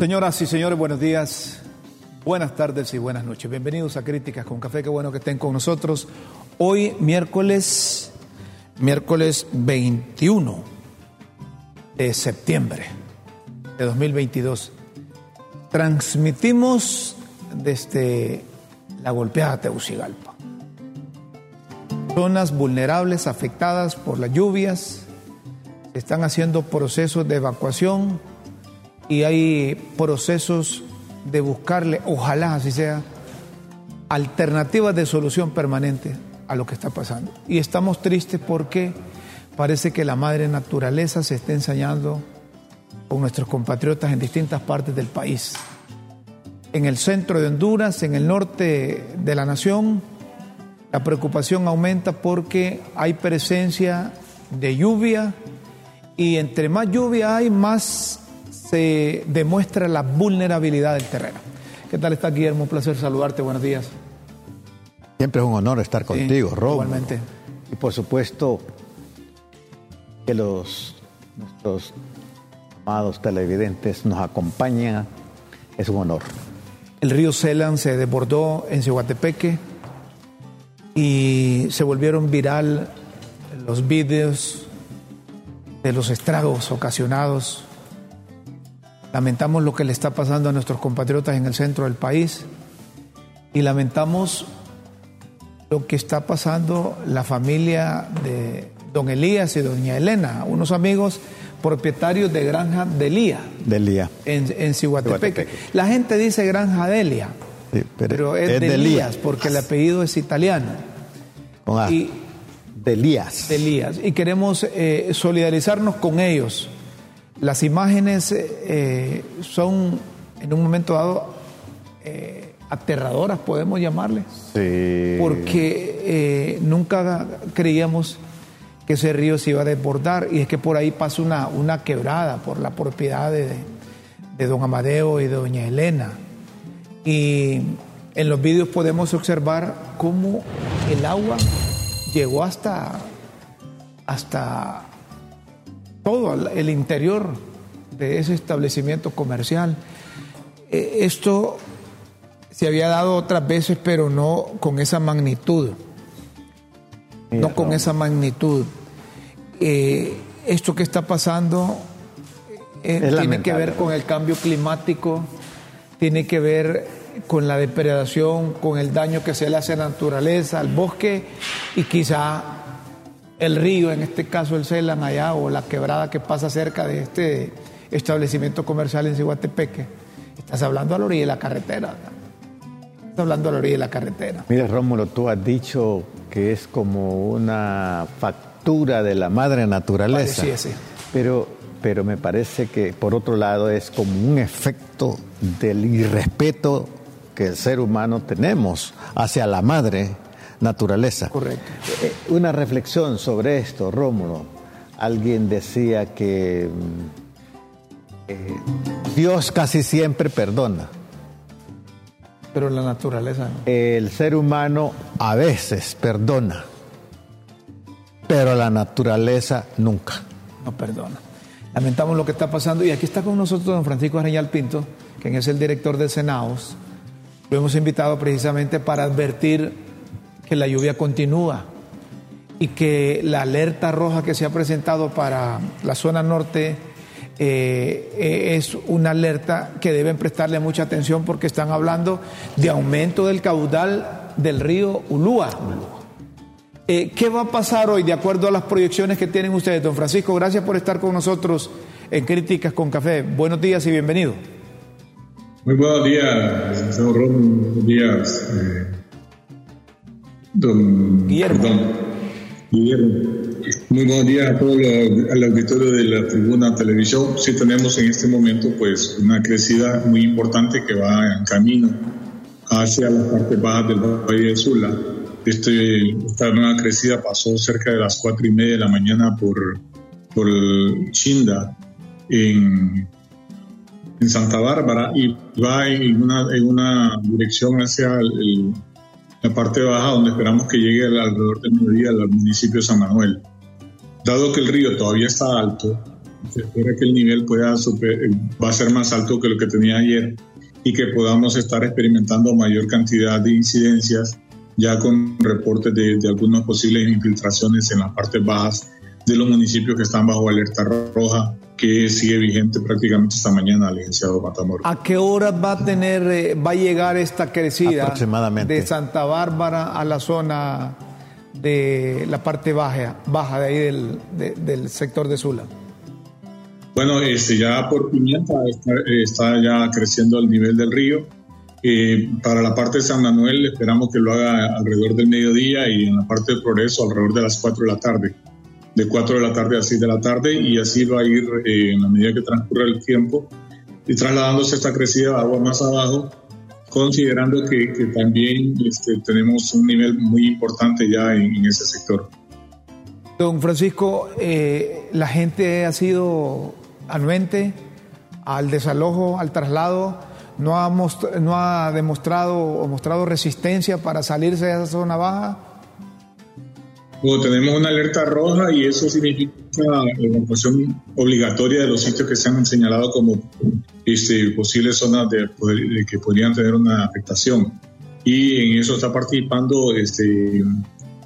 Señoras y señores, buenos días, buenas tardes y buenas noches. Bienvenidos a Críticas con Café, qué bueno que estén con nosotros. Hoy miércoles, miércoles 21 de septiembre de 2022. Transmitimos desde la golpeada Teucigalpa. Zonas vulnerables afectadas por las lluvias, están haciendo procesos de evacuación y hay procesos de buscarle, ojalá así sea, alternativas de solución permanente a lo que está pasando. Y estamos tristes porque parece que la madre naturaleza se está ensañando con nuestros compatriotas en distintas partes del país. En el centro de Honduras, en el norte de la nación, la preocupación aumenta porque hay presencia de lluvia y entre más lluvia hay, más se demuestra la vulnerabilidad del terreno. ¿Qué tal está Guillermo? Un placer saludarte. Buenos días. Siempre es un honor estar contigo, Rob. Igualmente. Y por supuesto que los nuestros amados televidentes nos acompañan. Es un honor. El río Celan se desbordó en Cihuatepeque y se volvieron viral los vídeos de los estragos ocasionados Lamentamos lo que le está pasando a nuestros compatriotas en el centro del país y lamentamos lo que está pasando la familia de don Elías y doña Elena, unos amigos propietarios de Granja Delia. Delia. En, en Cihuatepeque. La gente dice Granja Delia, pero, es, de Elías porque el apellido es italiano. Con A. Y, Delías. Elías. Y queremos eh, solidarizarnos con ellos las imágenes eh, son en un momento dado eh, aterradoras, podemos llamarle. Sí. Porque eh, nunca creíamos que ese río se iba a desbordar y es que por ahí pasa una, una quebrada por la propiedad de, de don Amadeo y de doña Elena. Y en los vídeos podemos observar cómo el agua llegó hasta, hasta todo el interior de ese establecimiento comercial. Eh, esto se había dado otras veces, pero no con esa magnitud. no con esa magnitud. Eh, esto que está pasando eh, tiene que ver con el cambio climático, tiene que ver con la depredación, con el daño que se le hace a la naturaleza, al bosque y quizá el río, en este caso el Celan allá, o la quebrada que pasa cerca de este establecimiento comercial en Cihuatepeque. Estás hablando a la orilla de la carretera. Estás hablando a la orilla de la carretera. Mira, Rómulo, tú has dicho que es como una factura de la madre naturaleza. Sí, sí. Pero, pero me parece que, por otro lado, es como un efecto del irrespeto que el ser humano tenemos hacia la madre naturaleza. Correcto. Eh, una reflexión sobre esto, Rómulo. Alguien decía que mm, eh, Dios casi siempre perdona. Pero la naturaleza no. El ser humano a veces perdona, pero la naturaleza nunca. No perdona. Lamentamos lo que está pasando y aquí está con nosotros don Francisco Areñal Pinto, quien es el director del Senaos. Lo hemos invitado precisamente para advertir que la lluvia continúa y que la alerta roja que se ha presentado para la zona norte eh, eh, es una alerta que deben prestarle mucha atención porque están hablando de aumento del caudal del río Ulúa. Eh, ¿Qué va a pasar hoy de acuerdo a las proyecciones que tienen ustedes? Don Francisco, gracias por estar con nosotros en Críticas con Café. Buenos días y bienvenido. Muy buenos días, señor Ron. Buenos días. Don Guillermo. Guillermo. Muy buenos días a todo el auditorio de la Tribuna Televisión. Sí tenemos en este momento pues una crecida muy importante que va en camino hacia las partes bajas del Valle de Sula. Este, esta nueva crecida pasó cerca de las cuatro y media de la mañana por, por Chinda en, en Santa Bárbara y va en una, en una dirección hacia el, la parte baja donde esperamos que llegue alrededor del mediodía al municipio de San Manuel. Dado que el río todavía está alto, se espera que el nivel pueda va a ser más alto que lo que tenía ayer y que podamos estar experimentando mayor cantidad de incidencias ya con reportes de, de algunas posibles infiltraciones en las partes bajas de los municipios que están bajo alerta roja que sigue vigente prácticamente esta mañana, licenciado Matamoros. ¿A qué hora va a tener, eh, va a llegar esta crecida Aproximadamente. de Santa Bárbara a la zona de la parte baja, baja de ahí del, del sector de Sula? Bueno, este, ya por Pimienta está, ya creciendo el nivel del río. Eh, para la parte de San Manuel esperamos que lo haga alrededor del mediodía y en la parte del Progreso alrededor de las 4 de la tarde. De 4 de la tarde a 6 de la tarde y así va a ir eh, en la medida que transcurra el tiempo y trasladándose esta crecida de agua más abajo, considerando que, también este, tenemos un nivel muy importante ya en, ese sector. Don Francisco, eh, la gente ha sido anuente al desalojo, al traslado, no ha, no ha demostrado o mostrado resistencia para salirse de esa zona baja? Tenemos una alerta roja y eso significa evacuación obligatoria de los sitios que se han señalado como este, posibles zonas de, que podrían tener una afectación. Y en eso está participando este,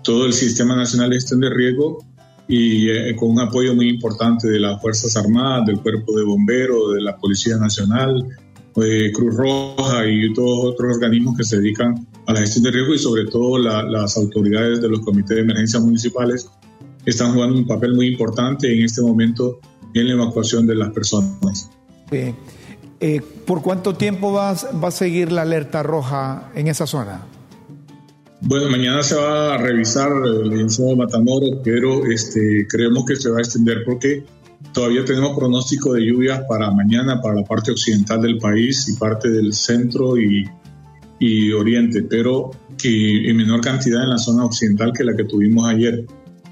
todo el Sistema Nacional de Gestión de Riesgo y eh, con un apoyo muy importante de las Fuerzas Armadas, del Cuerpo de Bomberos, de la Policía Nacional, de Cruz Roja y todos otros organismos que se dedican a la gestión de riesgo y sobre todo las autoridades de los comités de emergencia municipales están jugando un papel muy importante en este momento en la evacuación de las personas. Bien. Eh, ¿Por cuánto tiempo va, va a seguir la alerta roja en esa zona? Bueno, mañana se va a revisar el licenciado de Matamoros, pero este, creemos que se va a extender porque todavía tenemos pronóstico de lluvias para mañana, para la parte occidental del país y parte del centro y, y oriente, pero en menor cantidad en la zona occidental que la que tuvimos ayer.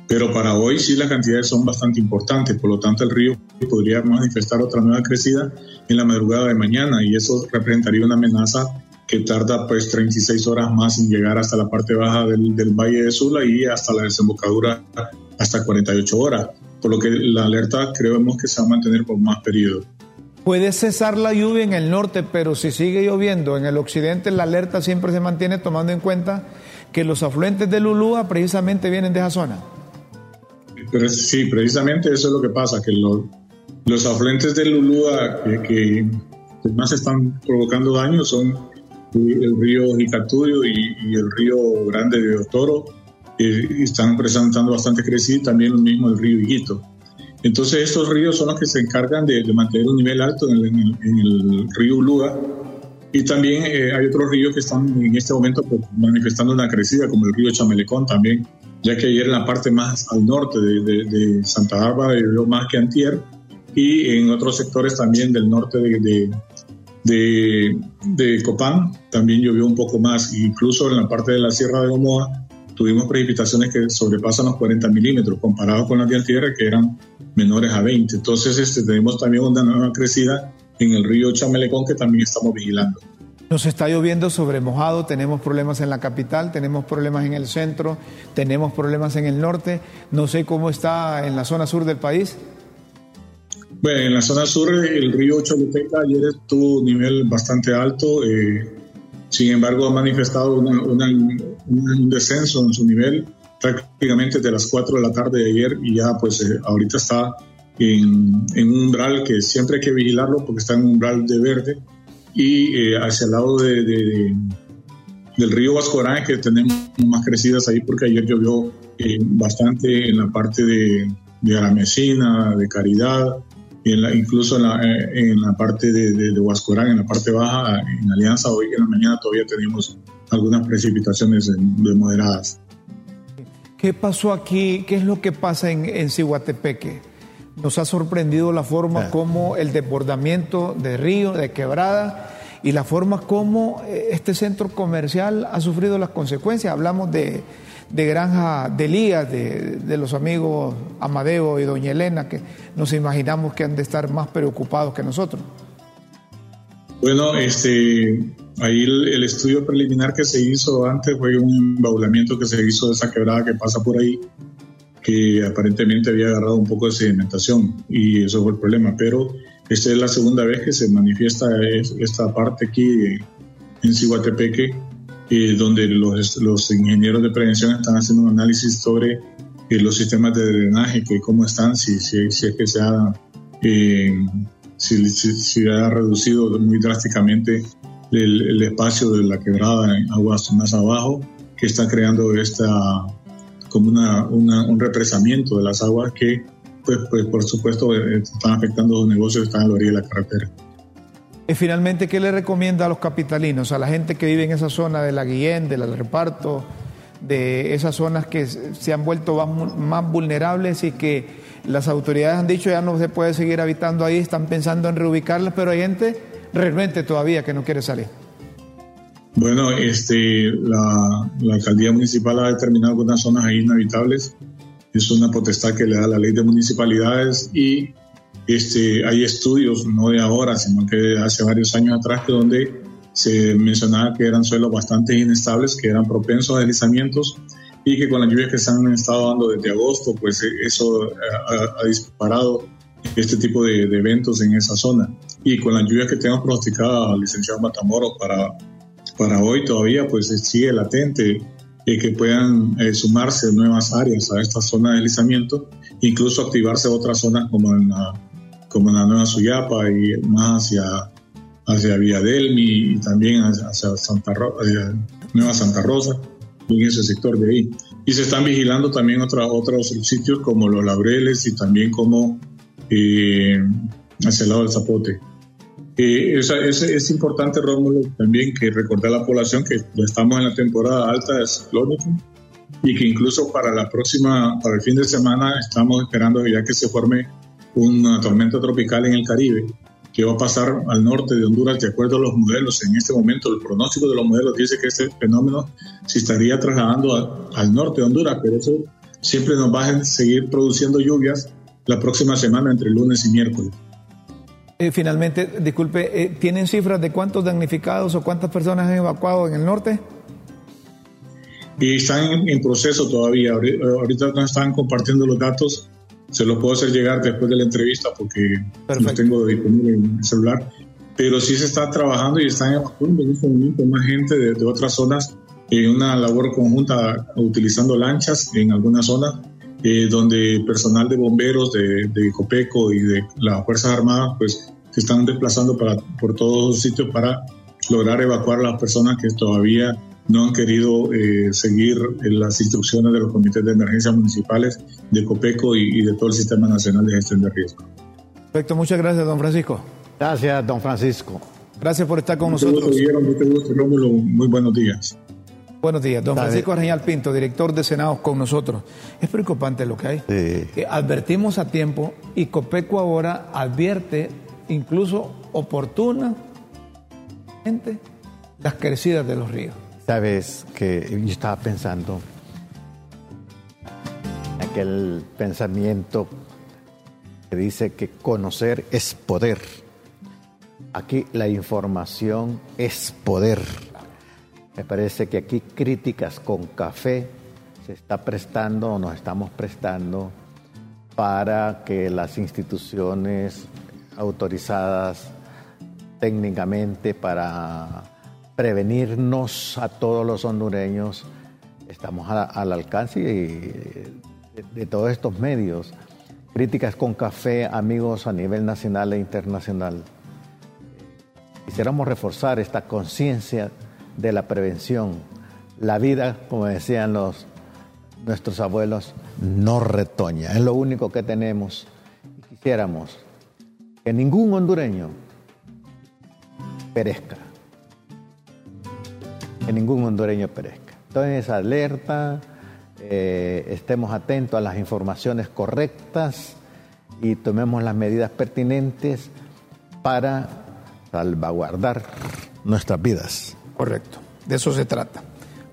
Pero para hoy sí las cantidades son bastante importantes, por lo tanto el río podría manifestar otra nueva crecida en la madrugada de mañana y eso representaría una amenaza que tarda pues 36 horas más en llegar hasta la parte baja del, del Valle de Sula y hasta la desembocadura hasta 48 horas, por lo que la alerta creemos que se va a mantener por más periodos. Puede cesar la lluvia en el norte, pero si sigue lloviendo en el occidente, la alerta siempre se mantiene tomando en cuenta que los afluentes de Lulúa precisamente vienen de esa zona. Pero sí, precisamente eso es lo que pasa, que los, los afluentes de Lulúa que, que más están provocando daño son el río Jicatuyo y, el río Grande de Otoro están presentando bastante crecida y también lo mismo el río Higuito. Entonces estos ríos son los que se encargan de, mantener un nivel alto en el, río Uluga y también eh, hay otros ríos que están en este momento pues, manifestando una crecida como el río Chamelecón también, ya que ayer en la parte más al norte de, Santa Bárbara llovió más que antier y en otros sectores también del norte de, de, de Copán también llovió un poco más, incluso en la parte de la Sierra de Omoa tuvimos precipitaciones que sobrepasan los 40 milímetros, comparado con las de tierra que eran menores a 20. Entonces este, tenemos también una nueva crecida en el río Chamelecón que también estamos vigilando. Nos está lloviendo sobre mojado, tenemos problemas en la capital, tenemos problemas en el centro, tenemos problemas en el norte. No sé cómo está en la zona sur del país. Bueno, en la zona sur el río Choluteca ayer tuvo un nivel bastante alto, eh, sin embargo ha manifestado un descenso en su nivel prácticamente de las 4 de la tarde de ayer y ya pues eh, ahorita está en, un umbral que siempre hay que vigilarlo porque está en un umbral de verde y eh, hacia el lado de, del río Vascorán que tenemos más crecidas ahí porque ayer llovió bastante en la parte de, de Aramecina, de Caridad, incluso en la, eh, en la parte de, de, Huascorán, en la parte baja, en Alianza, hoy en la mañana todavía tenemos algunas precipitaciones de moderadas. ¿Qué pasó aquí? ¿Qué es lo que pasa en, en Cihuatepeque? Nos ha sorprendido la forma como el desbordamiento de río, de quebrada, y la forma como eh, este centro comercial ha sufrido las consecuencias. Hablamos de de Granja de Elías, de, los amigos Amadeo y Doña Elena, que nos imaginamos que han de estar más preocupados que nosotros. Bueno, este, ahí el, estudio preliminar que se hizo antes fue un embaulamiento que se hizo de esa quebrada que pasa por ahí. que aparentemente había agarrado un poco de sedimentación y eso fue el problema. Pero esta es la segunda vez que se manifiesta esta parte aquí en Ciguatepeque, eh, donde los, los, ingenieros de prevención están haciendo un análisis sobre eh, los sistemas de drenaje, que cómo están, si, si, si es que se ha, eh, si, si, ha reducido muy drásticamente el, espacio de la quebrada en aguas más abajo, que está creando esta como una, un represamiento de las aguas que, pues, pues por supuesto, están afectando los negocios que están a la orilla de la carretera. Y finalmente, ¿qué le recomienda a los capitalinos, a la gente que vive en esa zona de la Guillén, del reparto, de esas zonas que se han vuelto más vulnerables y que las autoridades han dicho ya no se puede seguir habitando ahí, están pensando en reubicarlas, pero hay gente realmente todavía que no quiere salir? Bueno, este, la, alcaldía municipal ha determinado algunas zonas ahí inhabitables. Es una potestad que le da la ley de municipalidades y este, hay estudios, no de ahora, sino que de hace varios años atrás, que donde se mencionaba que eran suelos bastante inestables, que eran propensos a deslizamientos y que con las lluvias que se han estado dando desde agosto, pues eso ha, disparado este tipo de, de, eventos en esa zona. Y con las lluvias que tenemos pronosticada, licenciado Matamoros, para para hoy todavía pues sigue latente y que puedan eh, sumarse nuevas áreas a esta zona de deslizamiento, incluso activarse otras zonas como en la, como en la Nueva Suyapa y más hacia, hacia Villadelmi y también hacia Santa eh, Nueva Santa Rosa, en ese sector de ahí. Y se están vigilando también otra, otros sitios como los Laureles y también como eh, hacia el lado del Zapote. Eh, es, es, importante, Rómulo, también que recordar a la población que estamos en la temporada alta de ciclónico y que incluso para la próxima, para el fin de semana, estamos esperando ya que se forme una tormenta tropical en el Caribe que va a pasar al norte de Honduras de acuerdo a los modelos. En este momento el pronóstico de los modelos dice que este fenómeno se estaría trasladando al norte de Honduras, pero eso siempre nos va a seguir produciendo lluvias la próxima semana entre lunes y miércoles. Eh, finalmente, disculpe, eh, ¿tienen cifras de cuántos damnificados o cuántas personas han evacuado en el norte? Y están en, proceso todavía. Ahorita no están compartiendo los datos. Se los puedo hacer llegar después de la entrevista porque no tengo disponible en el celular. Pero sí se está trabajando y están evacuando en este momento más gente de, otras zonas en una labor conjunta utilizando lanchas en algunas zonas eh, donde personal de bomberos de, de, Copeco y de las Fuerzas Armadas pues se están desplazando para, por todos los sitios para lograr evacuar a las personas que todavía no han querido eh, seguir las instrucciones de los comités de emergencia municipales de Copeco y, de todo el Sistema Nacional de Gestión de Riesgo. Perfecto, muchas gracias, don Francisco. Gracias, don Francisco. Gracias por estar con nosotros. Muy buenos días. Buenos días, don Francisco Reñal Pinto, director de Senados con nosotros. Es preocupante lo que hay. Sí. advertimos a tiempo y Copeco ahora advierte, incluso oportunamente, las crecidas de los ríos. Sabes que yo estaba pensando aquel pensamiento que dice que conocer es poder. Aquí la información es poder me parece que aquí críticas con café se está prestando o nos estamos prestando para que las instituciones autorizadas técnicamente para prevenirnos a todos los hondureños, estamos al alcance de, de todos estos medios. Críticas con café, amigos a nivel nacional e internacional. Quisiéramos reforzar esta conciencia de la prevención. La vida, como decían los, nuestros abuelos, no retoña. Es lo único que tenemos. Quisiéramos que ningún hondureño perezca. Que ningún hondureño perezca. Entonces, alerta, eh, estemos atentos a las informaciones correctas y tomemos las medidas pertinentes para salvaguardar nuestras vidas. Correcto, de eso se trata.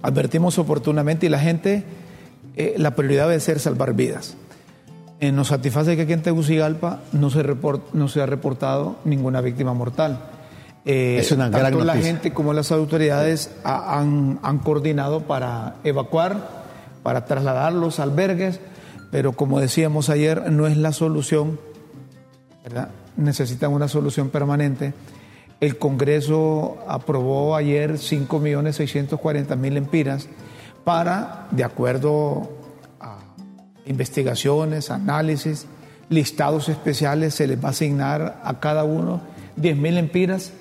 Advertimos oportunamente y la gente, eh, la prioridad debe ser salvar vidas. Eh, nos satisface que aquí en Tegucigalpa no no se ha reportado ninguna víctima mortal. Eh, es una tanto gran la gente como las autoridades han, han, coordinado para evacuar, para trasladar los albergues, pero como decíamos ayer, no es la solución, ¿verdad? Necesitan una solución permanente. El Congreso aprobó ayer 5.640.000 empiras para, de acuerdo a investigaciones, análisis, listados especiales, se les va a asignar a cada uno 10.000 empiras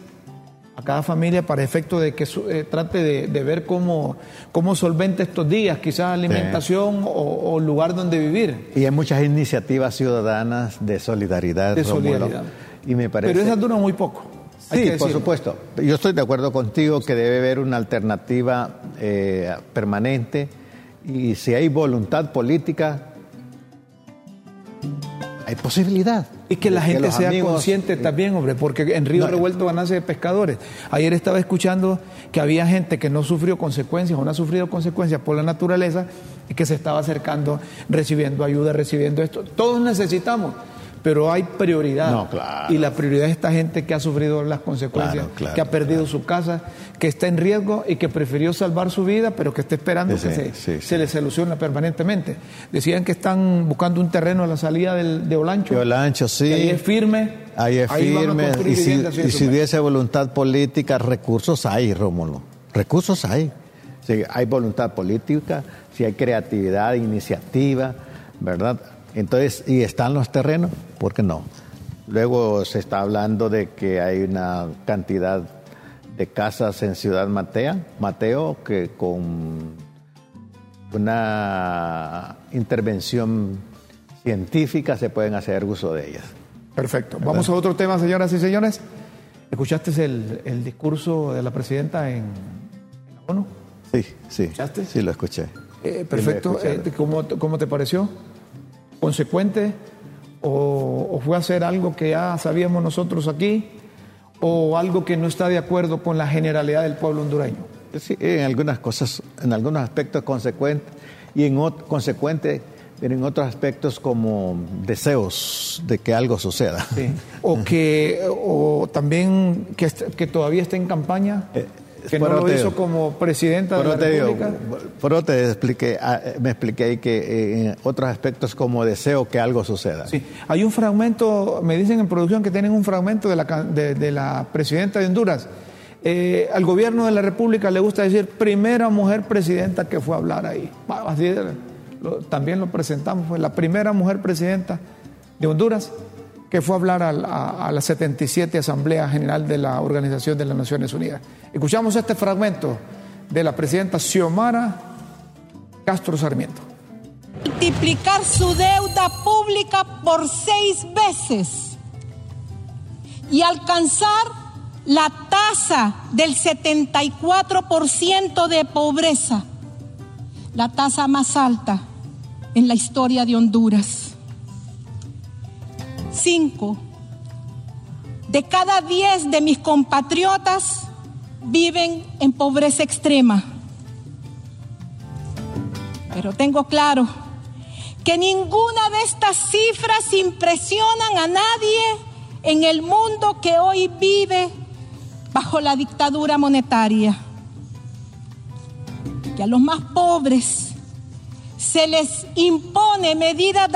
a cada familia para efecto de que eh, trate de, ver cómo, cómo solventa estos días, quizás alimentación o, lugar donde vivir. Y hay muchas iniciativas ciudadanas de solidaridad. De solidaridad. Y me parece... Pero esas duran muy poco. Sí, por supuesto. Yo estoy de acuerdo contigo que debe haber una alternativa eh, permanente y si hay voluntad política, hay posibilidad. Y que la gente sea consciente también, hombre, porque en Río Revuelto van a de pescadores. Ayer estaba escuchando que había gente que no sufrió consecuencias o no ha sufrido consecuencias por la naturaleza y que se estaba acercando, recibiendo ayuda, recibiendo esto. Todos necesitamos pero hay prioridad. Y la prioridad es esta gente que ha sufrido las consecuencias, que ha perdido su casa, que está en riesgo y que prefirió salvar su vida, pero que está esperando que se, le solucione permanentemente. Decían que están buscando un terreno a la salida del, de Olancho. De Olancho, sí. ahí es firme. Ahí es firme. Y si, y si hubiese voluntad política, recursos hay, Rómulo. Recursos hay. Si hay voluntad política, si hay creatividad, iniciativa, ¿verdad? Entonces, ¿y están los terrenos? ¿Por qué no? Luego se está hablando de que hay una cantidad de casas en Ciudad Matea, Mateo que con una intervención científica se pueden hacer uso de ellas. Perfecto. Vamos a otro tema, señoras y señores. ¿Escuchaste el, discurso de la presidenta en, la ONU? Sí, sí. ¿Escuchaste? Sí, lo escuché. Eh, perfecto. Eh, ¿cómo, ¿Cómo te pareció? Consecuente o, fue hacer algo que ya sabíamos nosotros aquí o algo que no está de acuerdo con la generalidad del pueblo hondureño? Sí, en algunas cosas, en algunos aspectos consecuente y en consecuente en otros aspectos como deseos de que algo suceda. O que o también que, que todavía está en campaña. Eh, que no lo hizo como presidenta de la República. por eso te expliqué, ah, me expliqué ahí que eh, en otros aspectos como deseo que algo suceda. Sí, hay un fragmento, me dicen en producción que tienen un fragmento de la, de, la presidenta de Honduras. Eh, al gobierno de la República le gusta decir primera mujer presidenta que fue a hablar ahí. Así también lo presentamos, fue la primera mujer presidenta de Honduras que fue a hablar a, la 77 Asamblea General de la Organización de las Naciones Unidas. Escuchamos este fragmento de la presidenta Xiomara Castro Sarmiento. Multiplicar su deuda pública por seis veces y alcanzar la tasa del 74% de pobreza, la tasa más alta en la historia de Honduras. Cinco, de cada diez de mis compatriotas viven en pobreza extrema. Pero tengo claro que ninguna de estas cifras impresionan a nadie en el mundo que hoy vive bajo la dictadura monetaria. Que a los más pobres se les impone medidas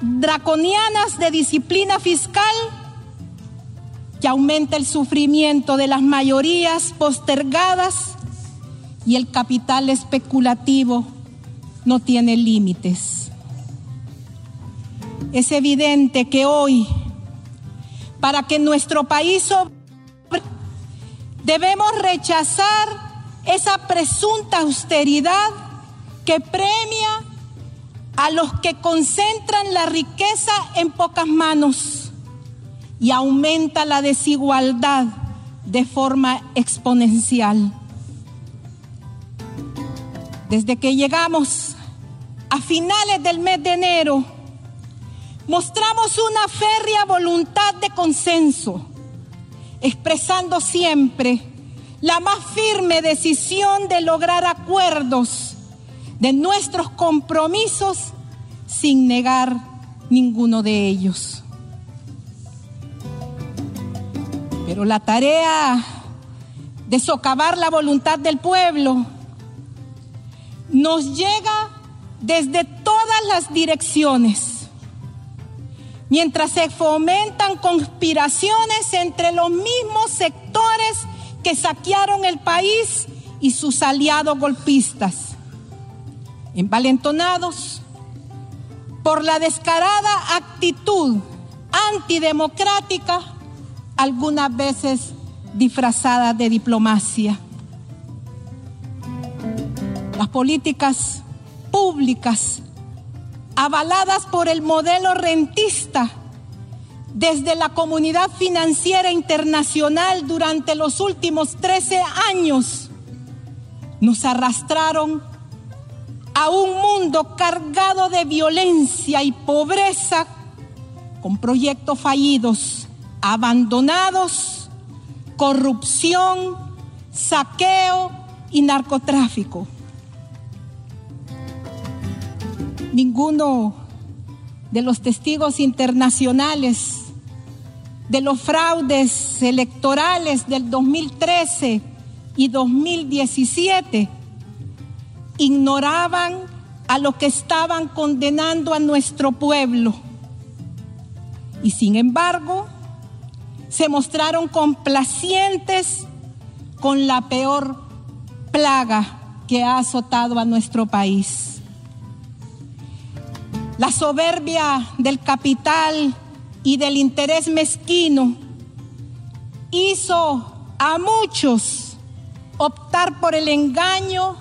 draconianas de disciplina fiscal que aumenta el sufrimiento de las mayorías postergadas y el capital especulativo no tiene límites. Es evidente que hoy, para que nuestro país debemos rechazar esa presunta austeridad que premia a los que concentran la riqueza en pocas manos y aumenta la desigualdad de forma exponencial. Desde que llegamos a finales del mes de enero, mostramos una férrea voluntad de consenso, expresando siempre la más firme decisión de lograr acuerdos de nuestros compromisos sin negar ninguno de ellos. Pero la tarea de socavar la voluntad del pueblo nos llega desde todas las direcciones, mientras se fomentan conspiraciones entre los mismos sectores que saquearon el país y sus aliados golpistas, envalentonados por la descarada actitud antidemocrática, algunas veces disfrazada de diplomacia. Las políticas públicas avaladas por el modelo rentista desde la comunidad financiera internacional durante los últimos 13 años nos arrastraron a un mundo cargado de violencia y pobreza, con proyectos fallidos, abandonados, corrupción, saqueo y narcotráfico. Ninguno de los testigos internacionales de los fraudes electorales del 2013 y 2017 ignoraban a lo que estaban condenando a nuestro pueblo. Y sin embargo, se mostraron complacientes con la peor plaga que ha azotado a nuestro país. La soberbia del capital y del interés mezquino hizo a muchos optar por el engaño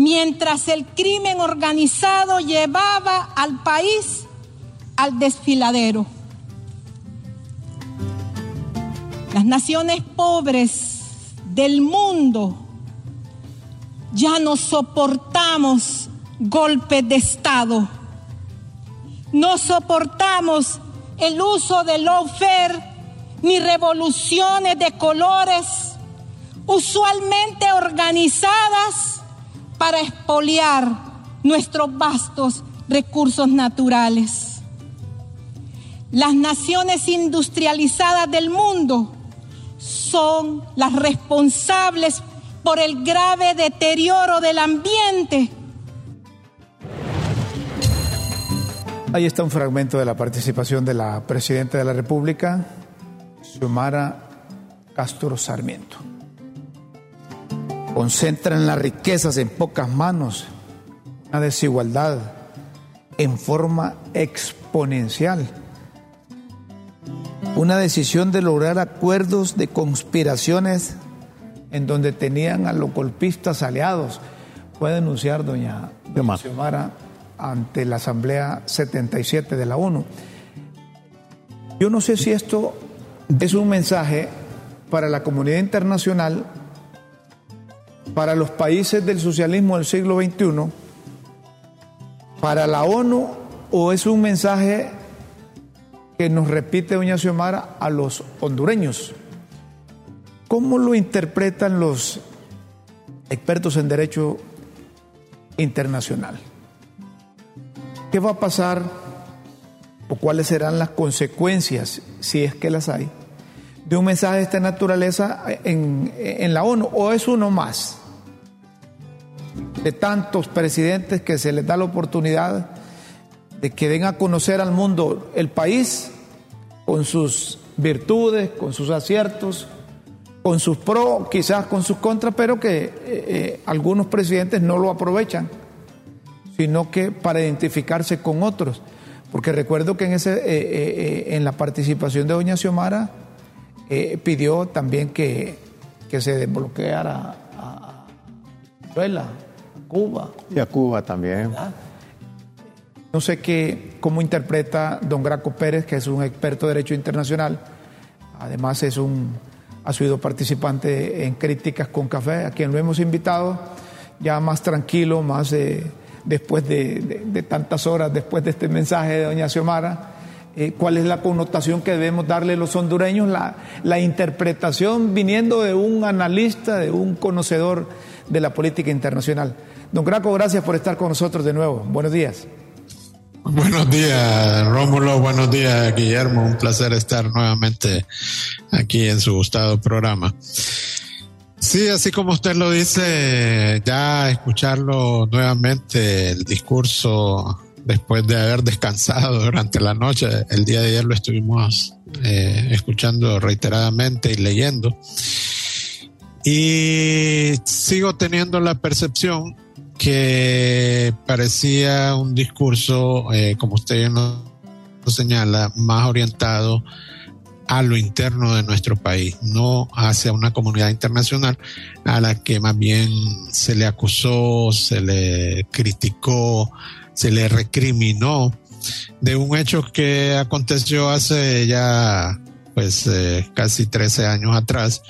mientras el crimen organizado llevaba al país al desfiladero. Las naciones pobres del mundo ya no soportamos golpes de Estado. No soportamos el uso de lawfare ni revoluciones de colores usualmente organizadas para expoliar nuestros vastos recursos naturales. Las naciones industrializadas del mundo son las responsables por el grave deterioro del ambiente. Ahí está un fragmento de la participación de la Presidenta de la República, Xiomara Castro Sarmiento concentran las riquezas en pocas manos, una desigualdad en forma exponencial, una decisión de lograr acuerdos de conspiraciones en donde tenían a los golpistas aliados. Puede denunciar doña Xiomara ante la Asamblea 77 de la ONU. Yo no sé si esto es un mensaje para la comunidad internacional para los países del socialismo del siglo XXI, para la ONU, o es un mensaje que nos repite doña Xiomara a los hondureños. ¿Cómo lo interpretan los expertos en derecho internacional? ¿Qué va a pasar o cuáles serán las consecuencias, si es que las hay, de un mensaje de esta naturaleza en, en la ONU? ¿O es uno más? De tantos presidentes que se les da la oportunidad de que den a conocer al mundo el país con sus virtudes, con sus aciertos, con sus pros, quizás con sus contras, pero que eh, eh, algunos presidentes no lo aprovechan, sino que para identificarse con otros. Porque recuerdo que en, ese, eh, en la participación de doña Xiomara pidió también que, que se desbloqueara a Venezuela Cuba. Y a Cuba también. No sé qué, cómo interpreta don Graco Pérez, que es un experto de Derecho Internacional. Además es un, ha sido participante en Críticas con Café, a quien lo hemos invitado, ya más tranquilo, más después de, tantas horas, después de este mensaje de doña Xiomara. Eh, cuál es la connotación que debemos darle los hondureños, la, la interpretación viniendo de un analista, de un conocedor de la política internacional. Don Graco, gracias por estar con nosotros de nuevo. Buenos días. Buenos días, Rómulo. Buenos días, Guillermo. Un placer estar nuevamente aquí en su gustado programa. Sí, así como usted lo dice, ya escucharlo nuevamente, el discurso después de haber descansado durante la noche, el día de ayer lo estuvimos eh, escuchando reiteradamente y leyendo. Y sigo teniendo la percepción que parecía un discurso, eh, como usted lo señala, más orientado a lo interno de nuestro país, no hacia una comunidad internacional a la que más bien se le acusó, se le criticó, se le recriminó de un hecho que aconteció hace ya pues eh, casi 13 años atrás.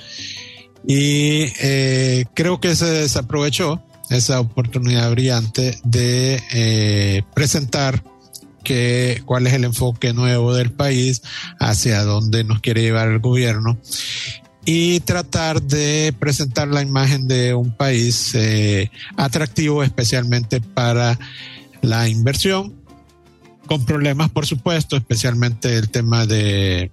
Y eh, creo que se desaprovechó esa oportunidad brillante de eh, presentar que, cuál es el enfoque nuevo del país, hacia dónde nos quiere llevar el gobierno y tratar de presentar la imagen de un país eh, atractivo especialmente para la inversión, con problemas por supuesto, especialmente el tema de,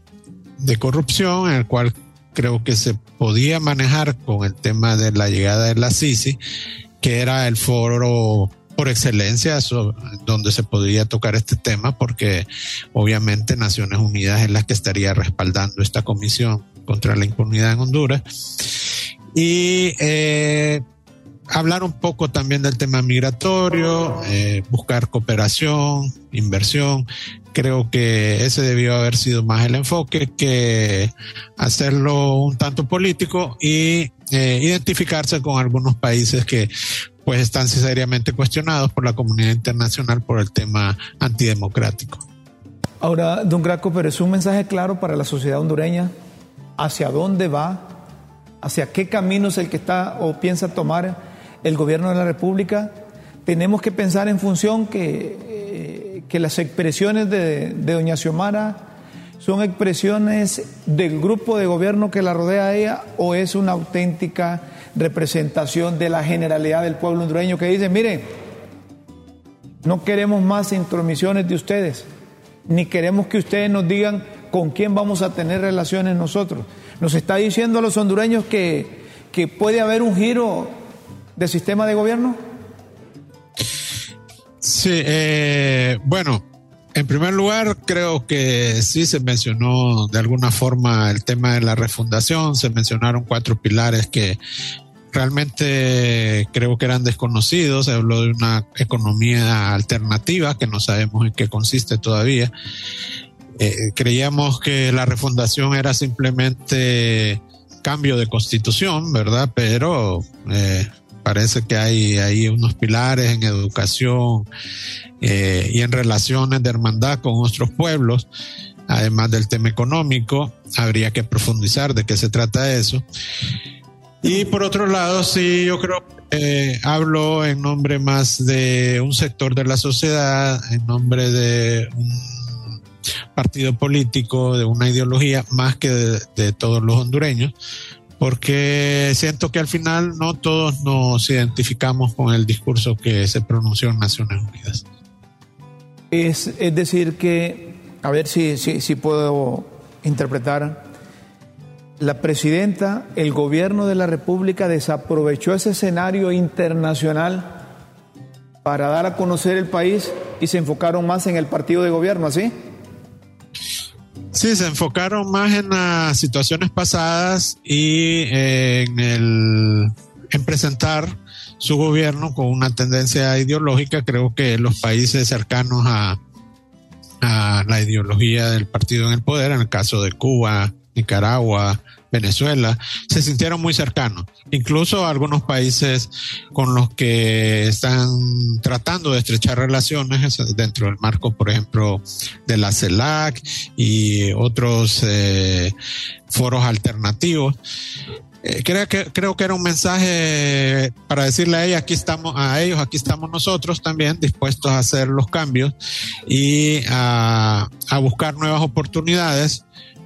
de corrupción, en el cual creo que se podía manejar con el tema de la llegada de la CICI, era el foro por excelencia donde se podría tocar este tema, porque obviamente Naciones Unidas es la que estaría respaldando esta comisión contra la impunidad en Honduras. Y eh, hablar un poco también del tema migratorio, eh, buscar cooperación, inversión. Creo que ese debió haber sido más el enfoque que hacerlo un tanto político y eh, identificarse con algunos países que pues están seriamente cuestionados por la comunidad internacional por el tema antidemocrático. Ahora, don Graco, pero es un mensaje claro para la sociedad hondureña hacia dónde va, hacia qué camino es el que está o piensa tomar el gobierno de la República. Tenemos que pensar en función que, eh, que las expresiones de, doña Xiomara son expresiones del grupo de gobierno que la rodea a ella o es una auténtica representación de la generalidad del pueblo hondureño que dice, mire, no queremos más intromisiones de ustedes, ni queremos que ustedes nos digan con quién vamos a tener relaciones nosotros. Nos está diciendo a los hondureños que, que puede haber un giro de sistema de gobierno. Sí, eh, bueno, en primer lugar, creo que sí se mencionó de alguna forma el tema de la refundación, se mencionaron cuatro pilares que realmente creo que eran desconocidos, se habló de una economía alternativa que no sabemos en qué consiste todavía. Eh, creíamos que la refundación era simplemente cambio de constitución, ¿verdad? Pero eh, parece que hay, hay unos pilares en educación, eh, y en relaciones de hermandad con otros pueblos, además del tema económico, habría que profundizar de qué se trata eso. Y por otro lado, sí, yo creo que eh, hablo en nombre más de un sector de la sociedad, en nombre de un partido político, de una ideología, más que de, de todos los hondureños, porque siento que al final no todos nos identificamos con el discurso que se pronunció en Naciones Unidas. Es, es decir, que, a ver si, si, puedo interpretar, la presidenta, el gobierno de la República desaprovechó ese escenario internacional para dar a conocer el país y se enfocaron más en el partido de gobierno, ¿así? Sí, se enfocaron más en las situaciones pasadas y eh, en el en presentar su gobierno con una tendencia ideológica. Creo que los países cercanos a, a la ideología del partido en el poder, en el caso de Cuba, Nicaragua, Venezuela, se sintieron muy cercanos. Incluso algunos países con los que están tratando de estrechar relaciones dentro del marco, por ejemplo, de la CELAC y otros eh, foros alternativos. Eh, creo, que, creo que era un mensaje para decirle a ella, aquí estamos, a ellos, aquí estamos nosotros también dispuestos a hacer los cambios y a, a buscar nuevas oportunidades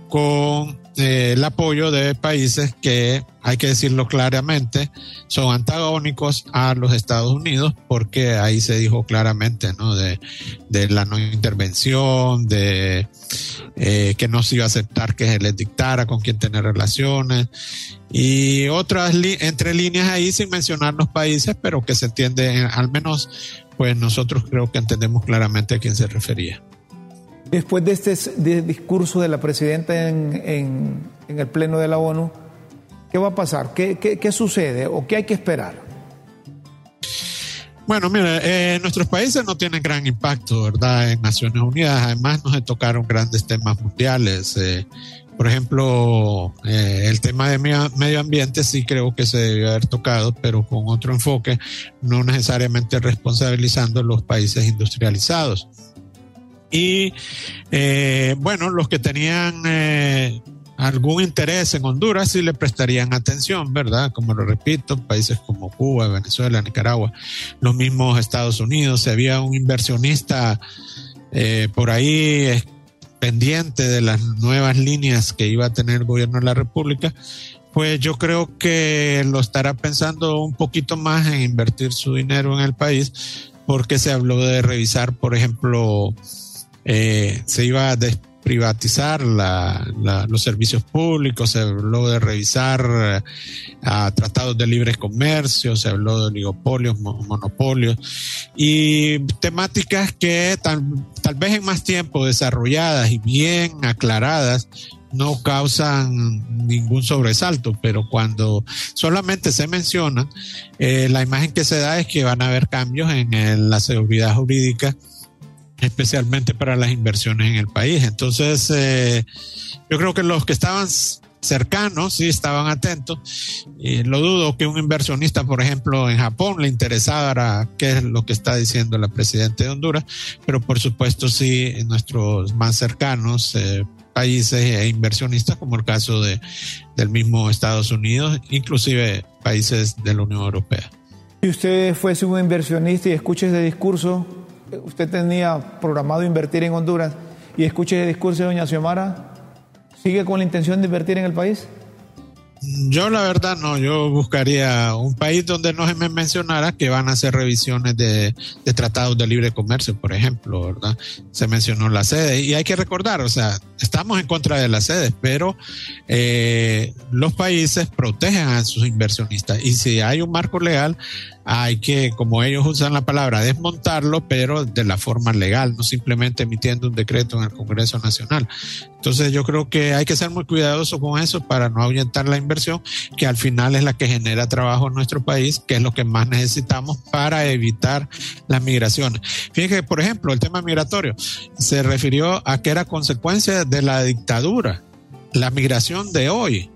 con el apoyo de países que, hay que decirlo claramente, son antagónicos a los Estados Unidos, porque ahí se dijo claramente. De, la no intervención, de eh, que no se iba a aceptar que se les dictara con quién tener relaciones, y otras entre líneas ahí sin mencionar los países, pero que se entiende, al menos, pues nosotros creo que entendemos claramente a quién se refería. Después de este discurso de la presidenta en, el Pleno de la ONU, ¿qué va a pasar? ¿Qué, sucede o qué hay que esperar? Bueno, mira, eh, nuestros países no tienen gran impacto, ¿verdad? En Naciones Unidas, además no se tocaron grandes temas mundiales. Eh, por ejemplo, eh, el tema de medio ambiente sí creo que se debió haber tocado, pero con otro enfoque, no necesariamente responsabilizando a los países industrializados. Y eh, bueno, los que tenían eh, algún interés en Honduras sí le prestarían atención, ¿verdad? Como lo repito, países como Cuba, Venezuela, Nicaragua, los mismos Estados Unidos, si había un inversionista eh, por ahí pendiente de las nuevas líneas que iba a tener el gobierno de la República, pues yo creo que lo estará pensando un poquito más en invertir su dinero en el país, porque se habló de revisar, por ejemplo, eh, se iba a desprivatizar los servicios públicos, se habló de revisar eh, tratados de libre comercio, se habló de oligopolios, monopolios y temáticas que tal, tal vez en más tiempo desarrolladas y bien aclaradas no causan ningún sobresalto, pero cuando solamente se menciona, eh, la imagen que se da es que van a haber cambios en la seguridad jurídica especialmente para las inversiones en el país. Entonces, eh, yo creo que los que estaban cercanos, sí, estaban atentos. Y lo dudo que un inversionista, por ejemplo, en Japón le interesara qué es lo que está diciendo la presidenta de Honduras, pero por supuesto sí, en nuestros más cercanos eh, países e inversionistas, como el caso de, del mismo Estados Unidos, inclusive países de la Unión Europea. Si usted fuese un inversionista y escucha ese discurso, usted tenía programado invertir en Honduras y escuche el discurso de doña Xiomara, ¿sigue con la intención de invertir en el país? Yo la verdad no, yo buscaría un país donde no se me mencionara que van a hacer revisiones de, tratados de libre comercio, por ejemplo, ¿verdad? Se mencionó la sede y hay que recordar, o sea, estamos en contra de las sedes, pero eh, los países protegen a sus inversionistas y si hay un marco legal, hay que, como ellos usan la palabra, desmontarlo, pero de la forma legal, no simplemente emitiendo un decreto en el Congreso Nacional. Entonces yo creo que hay que ser muy cuidadoso con eso para no ahuyentar la inversión, que al final es la que genera trabajo en nuestro país, que es lo que más necesitamos para evitar las migraciones. Fíjense, por ejemplo, el tema migratorio se refirió a que era consecuencia de la dictadura, la migración de hoy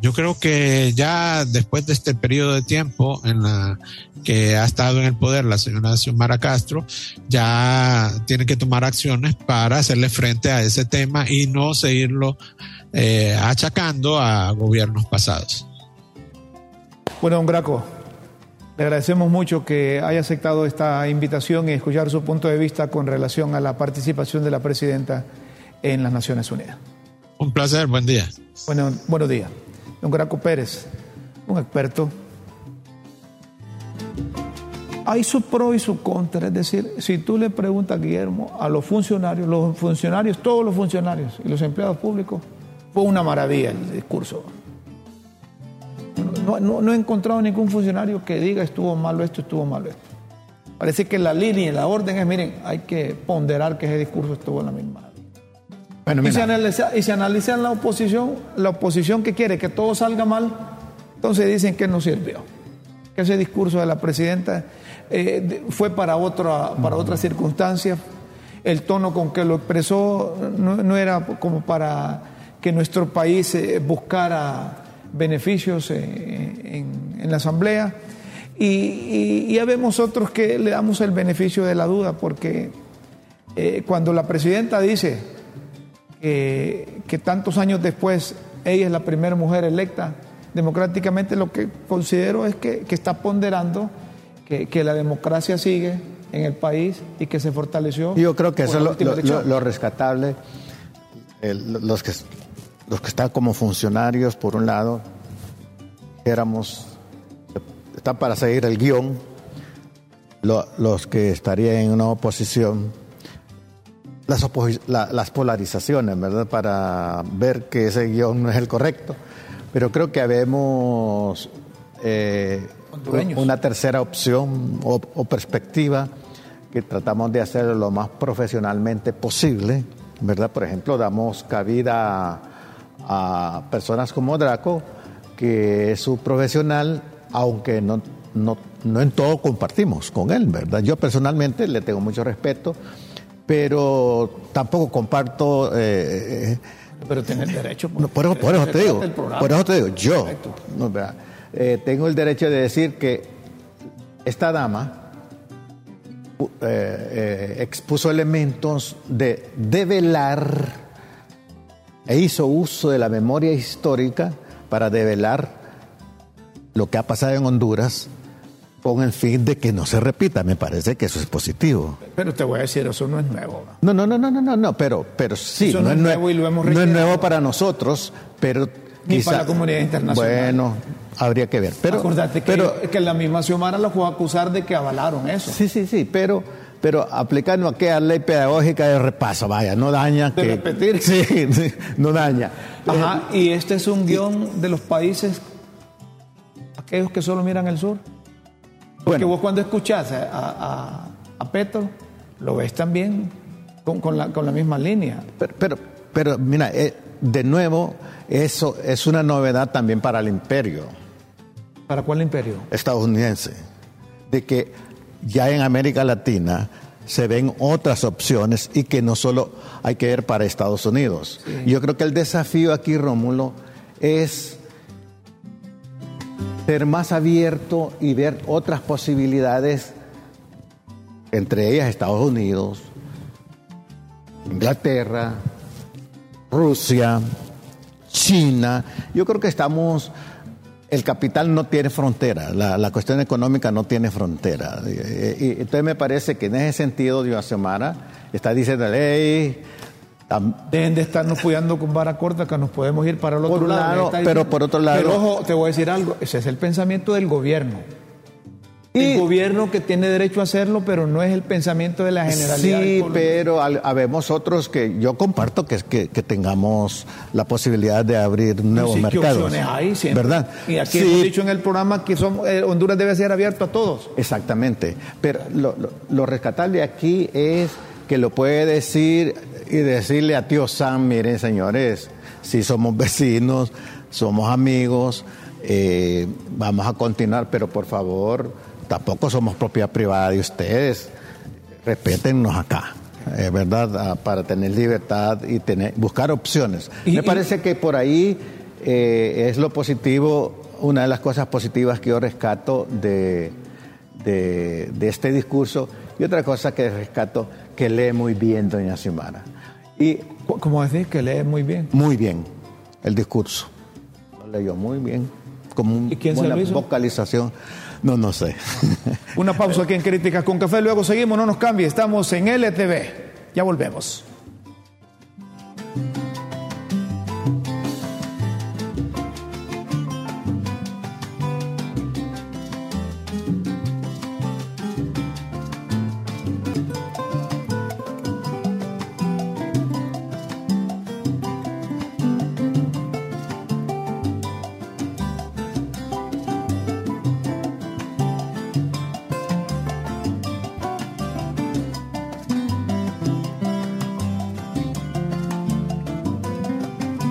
yo creo que ya después de este periodo de tiempo en la que ha estado en el poder la señora Xiomara Castro, ya tiene que tomar acciones para hacerle frente a ese tema y no seguirlo eh, achacando a gobiernos pasados. Bueno, don Graco, le agradecemos mucho que haya aceptado esta invitación y escuchar su punto de vista con relación a la participación de la presidenta en las Naciones Unidas. Un placer, buen día. Bueno, buenos días don Graco Pérez, un experto. Hay su pro y su contra, es decir, si tú le preguntas, Guillermo, a los funcionarios, los funcionarios, todos los funcionarios y los empleados públicos, fue una maravilla el discurso. No, he encontrado ningún funcionario que diga estuvo malo esto, estuvo malo esto. Parece que la línea y la orden es, miren, hay que ponderar que ese discurso estuvo en la misma y, si analiza, y analizan la oposición, la oposición que quiere que todo salga mal, entonces dicen que no sirvió. Que ese discurso de la presidenta eh, fue para otra, para otra circunstancia. El tono con que lo expresó no, era como para que nuestro país eh, buscara beneficios eh, en, la Asamblea. Y, ya vemos otros que le damos el beneficio de la duda, porque cuando la presidenta dice que tantos años después ella es la primera mujer electa democráticamente, lo que considero es que, está ponderando que, la democracia sigue en el país y que se fortaleció. Yo creo que eso es lo, rescatable. los que los que están como funcionarios, por un lado, éramos, están para seguir el guion, los que estarían en una oposición, las, las polarizaciones, ¿verdad? Para ver que ese guion no es el correcto. Pero creo que habemos eh, una tercera opción o, perspectiva que tratamos de hacer lo más profesionalmente posible, ¿verdad? Por ejemplo, damos cabida a, personas como Draco, que es su profesional, aunque no, no, no en todo compartimos con él, ¿verdad? Yo personalmente le tengo mucho respeto, pero tampoco comparto... Eh, pero tiene el derecho. Por, por, eso, por eso te digo, por eso te digo, yo eh, tengo el derecho de decir que esta dama eh, eh, expuso elementos de develar e hizo uso de la memoria histórica para develar lo que ha pasado en Honduras con el fin de que no se repita. Me parece que eso es positivo. Pero te voy a decir, eso no es nuevo. No, no, no, no, no, no, pero, pero sí, no, es nuevo, y lo hemos no es nuevo para nosotros, pero ni para la comunidad internacional. Bueno, habría que ver. Pero, Acordate que, pero, que la misma Xiomara lo fue a acusar de que avalaron eso. Sí, sí, sí, pero pero aplicando aquella ley pedagógica de repaso, vaya, no daña. De repetir. Sí, sí, no daña. Ajá, y este es un guion de los países, aquellos que solo miran el sur. Porque vos cuando escuchás a, Petro, lo ves también con, la, misma línea. Pero, pero, mira, eh, de nuevo, eso es una novedad también para el imperio. ¿Para cuál imperio? Estadounidense. De que ya en América Latina se ven otras opciones y que no solo hay que ver para Estados Unidos. Yo creo que el desafío aquí, Rómulo, es ser más abierto y ver otras posibilidades, entre ellas Estados Unidos, Inglaterra, Rusia, China. Yo creo que estamos, el capital no tiene frontera, la, cuestión económica no tiene frontera. Y, entonces me parece que en ese sentido, Dios Semana está diciendo, hey, Dejen de estarnos cuidando con vara corta que nos podemos ir para el otro lado. pero por otro lado. Pero ojo, te voy a decir algo, ese es el pensamiento del gobierno. el gobierno que tiene derecho a hacerlo, pero no es el pensamiento de la generalidad. Sí, pero habemos otros que yo comparto que, que, que tengamos la posibilidad de abrir nuevos sí, mercados. hay siempre. ¿Verdad? Y aquí hemos dicho en el programa que son, eh, Honduras debe ser abierto a todos. Exactamente. Pero lo, lo, lo rescatable aquí es que lo puede decir y decirle a tío Sam, miren señores, si somos vecinos, somos amigos, eh, vamos a continuar, pero por favor, tampoco somos propiedad privada de ustedes, respétennos acá. es ¿Verdad? Ah, para tener libertad y tener, buscar opciones. Me parece que por ahí eh, es lo positivo, una de las cosas positivas que yo rescato de, de, de este discurso y otra cosa que rescato, que lee muy bien doña Xiomara. Y, ¿Cómo decís que lee muy bien? Muy bien el discurso. Lo leyó muy bien. Como un, ¿Y quién se lo hizo? vocalización. No, no sé. Una pausa aquí en Críticas con Café, luego seguimos, no nos cambie, estamos en LTV. Ya volvemos.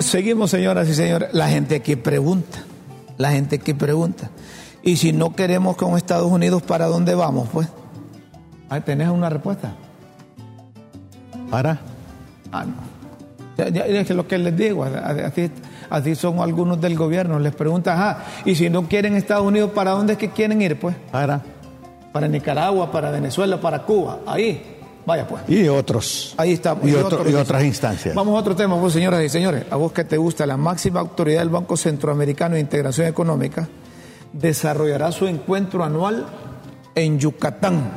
Seguimos, señoras y señores. La gente que pregunta, la gente que pregunta. Y si no queremos con Estados Unidos, ¿para dónde vamos? Pues, ahí tenés una respuesta. ¿Para? Ah, no. Es lo que les digo, así, así son algunos del gobierno. Les preguntan, ah, y si no quieren Estados Unidos, ¿para dónde es que quieren ir? Pues, para. Para Nicaragua, para Venezuela, para Cuba, ahí. Vaya pues. Y otros. Ahí estamos. Y, otras instancias. Vamos a otro tema, pues, señoras y señores. A vos que te gusta, la máxima autoridad del Banco Centroamericano de Integración Económica desarrollará su encuentro anual en Yucatán,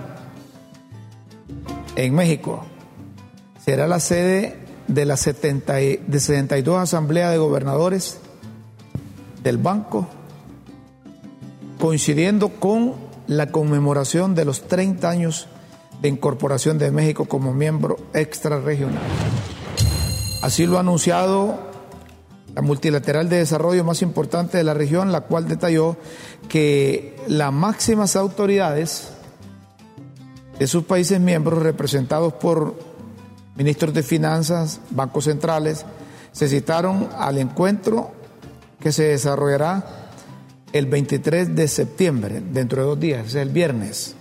en México. Será la sede de las 70 y- de 62 asambleas de gobernadores del banco, coincidiendo con la conmemoración de los 30 años de incorporación de México como miembro extrarregional. Así lo ha anunciado la multilateral de desarrollo más importante de la región, la cual detalló que las máximas autoridades de sus países miembros, representados por ministros de finanzas, bancos centrales, se citaron al encuentro que se desarrollará el 23 de septiembre, dentro de dos días, es el viernes,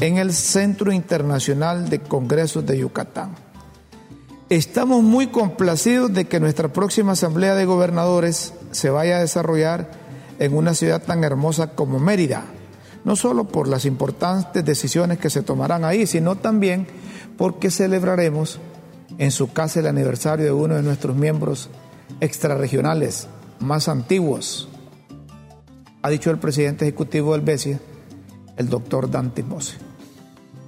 en el Centro Internacional de Congresos de Yucatán. Estamos muy complacidos de que nuestra próxima Asamblea de Gobernadores se vaya a desarrollar en una ciudad tan hermosa como Mérida, no solo por las importantes decisiones que se tomarán ahí, sino también porque celebraremos en su casa el aniversario de uno de nuestros miembros extrarregionales más antiguos, ha dicho el presidente ejecutivo del BESIA, el doctor Dante Mose.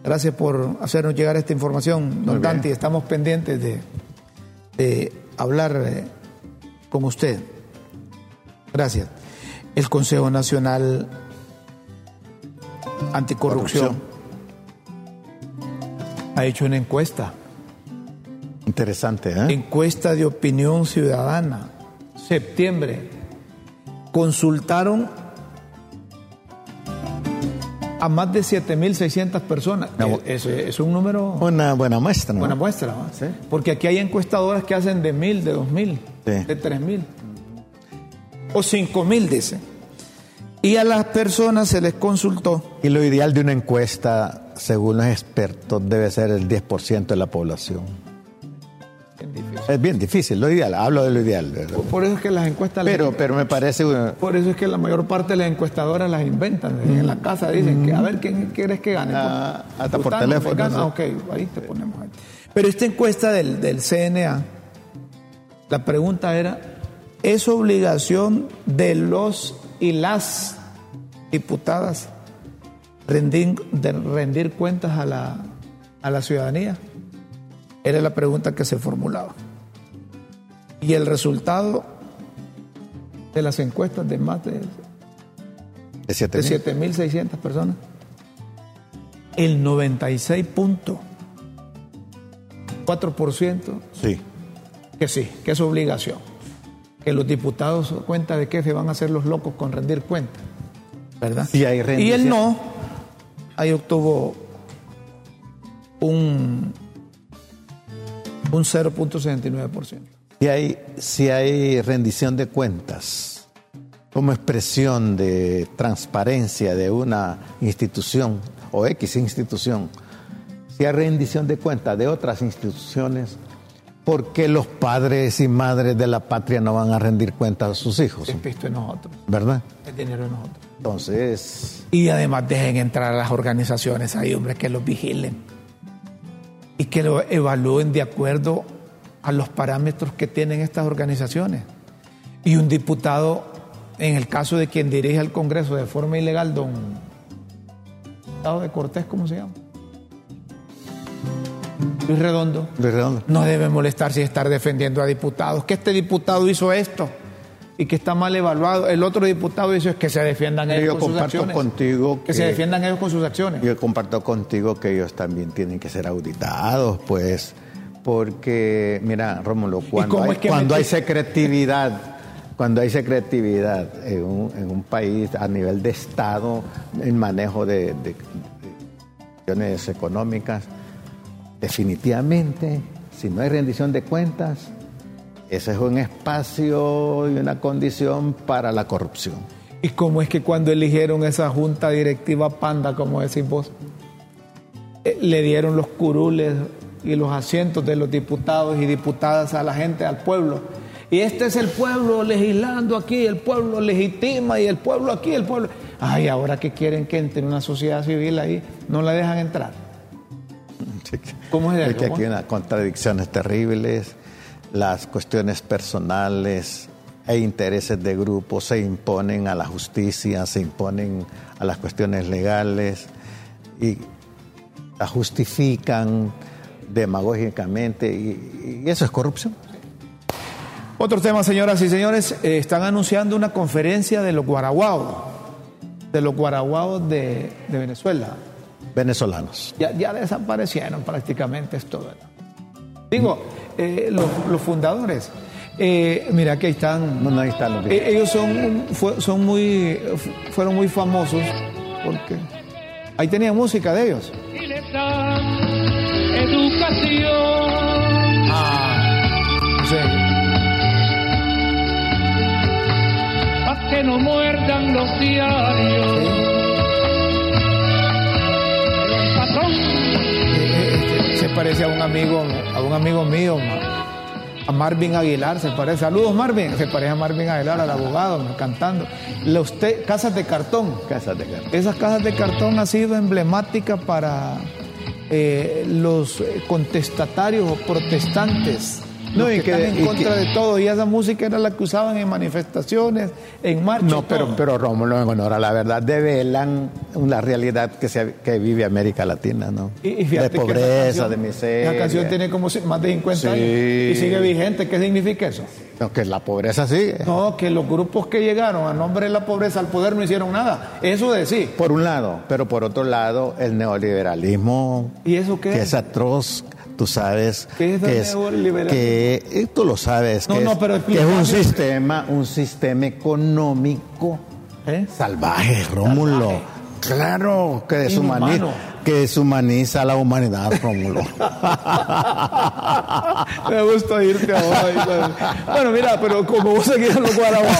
Gracias por hacernos llegar esta información, don. Dante. Estamos pendientes de, de hablar eh, con usted. Gracias. El Consejo Nacional Anticorrupción ha hecho una encuesta, Interesante, ¿eh? encuesta de opinión ciudadana, septiembre. Consultaron a más de 7.600 personas. No. Eh, Es, es un número... Una buena muestra, ¿no? Buena muestra, ¿no? Sí. Porque aquí hay encuestadoras que hacen de mil, de dos mil, Sí. de tres mil. O cinco mil, dicen. Y a las personas se les consultó. Y lo ideal de una encuesta, según los expertos, debe ser el 10% de la población. Difícil. Es bien difícil, lo ideal, hablo de lo ideal. ¿verdad? Por eso es que las encuestas... las- Pero, pero me parece... Por eso es que la mayor parte de las encuestadoras las inventan. En la casa dicen que a ver quién quieres que gane. Ah, Pues, hasta por teléfono, sí. Ah, ok, ahí te ponemos ahí. Pero esta encuesta del, del CNA, la pregunta era, ¿es obligación de los y las diputadas rendir, de rendir cuentas a la, a la ciudadanía? Era la pregunta que se formulaba. Y el resultado de las encuestas de más de, de 7 de 7.600 personas, el 96.4% Sí. que sí, que es obligación. Que los diputados cuenta de que se van a hacer los locos con rendir cuentas. ¿Verdad? Y hay y el no, ahí obtuvo un, un 0.69%. Si hay, si hay rendición de cuentas como expresión de transparencia de una institución o X institución, si hay rendición de cuentas de otras instituciones, ¿por qué los padres y madres de la patria no van a rendir cuentas a sus hijos? Es pisto de nosotros, ¿Verdad? es dinero de nosotros. Entonces, Y además dejen entrar a las organizaciones ahí, hombre, que los vigilen. Y que lo evalúen de acuerdo a los parámetros que tienen estas organizaciones. Y un diputado, en el caso de quien dirige el Congreso de forma ilegal, don Gustavo de Cortés, ¿cómo se llama? Luis Redondo. Luis Redondo, No debe molestarse estar defendiendo a diputados. Que este diputado hizo esto y que está mal evaluado. El otro diputado es que se defiendan ellos yo con sus comparto acciones. contigo que se defiendan ellos con sus acciones. Yo comparto contigo que ellos también tienen que ser auditados, pues, porque, mira, Rómulo, cuando, hay, es que cuando hay secretividad, cuando hay secretividad en un, en un país a nivel de Estado, en manejo de, de- de cuestiones económicas, definitivamente, si no hay rendición de cuentas, ese es un espacio y una condición para la corrupción. ¿Y cómo es que cuando eligieron esa junta directiva panda, como decís vos, eh, le dieron los curules y los asientos de los diputados y diputadas a la gente, al pueblo? Y este es el pueblo legislando aquí, el pueblo legitima y el pueblo aquí, el pueblo... Ay, ahora que quieren que entre una sociedad civil ahí, no la dejan entrar. ¿Cómo es Es eso? que aquí hay unas contradicciones terribles, las cuestiones personales e intereses de grupo se imponen a la justicia, se imponen a las cuestiones legales y las justifican demagógicamente y, y eso es corrupción. Otro tema, señoras y señores, eh, están anunciando una conferencia de los guaraguaos, de los guaraguaos de, de Venezuela. Venezolanos. Ya, ya desaparecieron prácticamente esto, ¿verdad? Digo, eh, los, los fundadores. Eh, mira, aquí están. No, no, ahí están los Eh, ellos son, fue- son muy, fueron muy famosos porque ahí tenía música de ellos. y les dan educación. Ah, sí. Que no muerdan los diarios. Parece a un amigo, a un amigo mío, a Marvin Aguilar, se parece. Saludos Marvin, se parece a Marvin Aguilar, al abogado, cantando. Los casas de cartón. Casas de carne. Esas cajas de cartón ha sido emblemática para eh, los contestatarios o protestantes. No, los y que que- están en contra que- de todo. Y esa música era la que usaban en manifestaciones, en marchas. No, pero, pero Rómulo, en honor a la verdad, develan una realidad que, se, que vive América Latina, ¿no? Y, y de pobreza, canción- de miseria. Esa canción tiene como más de 50 Sí. años y sigue vigente. ¿Qué significa eso? No, que la pobreza sigue. No, que los grupos que llegaron a nombre de la pobreza al poder no hicieron nada. Eso de sí. Por un lado, pero por otro lado, el neoliberalismo, ¿Y eso qué que es atroz, tú sabes ¿Qué es el que es que eh, tú lo sabes No, que, no, es, pero que es un sistema, un sistema económico ¿Eh? salvaje, Rómulo. Claro, que deshumaniza. Que deshumaniza a la humanidad, Rómulo. Me gusta irte ahora. Bueno, mira, pero como vos seguís en los guaraguaos,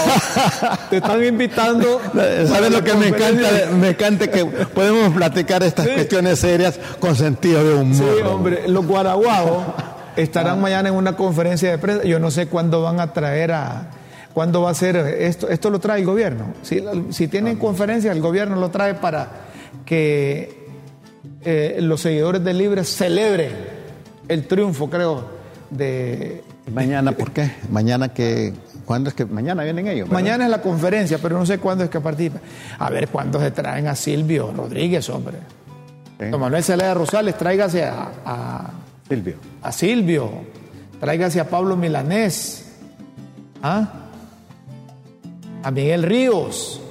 te están invitando. ¿Sabes lo que me encanta? Me encanta que podemos platicar estas Sí. cuestiones serias con sentido de humor. Sí, hombre, los guaraguaos estarán mañana en una conferencia de prensa. Yo no sé cuándo van a traer a. ¿Cuándo va a ser esto? Esto lo trae el gobierno. Si, si tienen conferencia, el gobierno lo trae para que eh, los seguidores de Libre celebren el triunfo, creo, de. Mañana, ¿por qué? Mañana que. ¿Cuándo es que? Mañana vienen ellos. ¿verdad? Mañana es la conferencia, pero no sé cuándo es que participa. A ver cuándo se traen a Silvio Rodríguez, hombre. Sí. Don Manuel Zelaya Rosales, tráigase a- a, Silvio. a Silvio, tráigase a Pablo Milanés, ¿ah? a Miguel Ríos,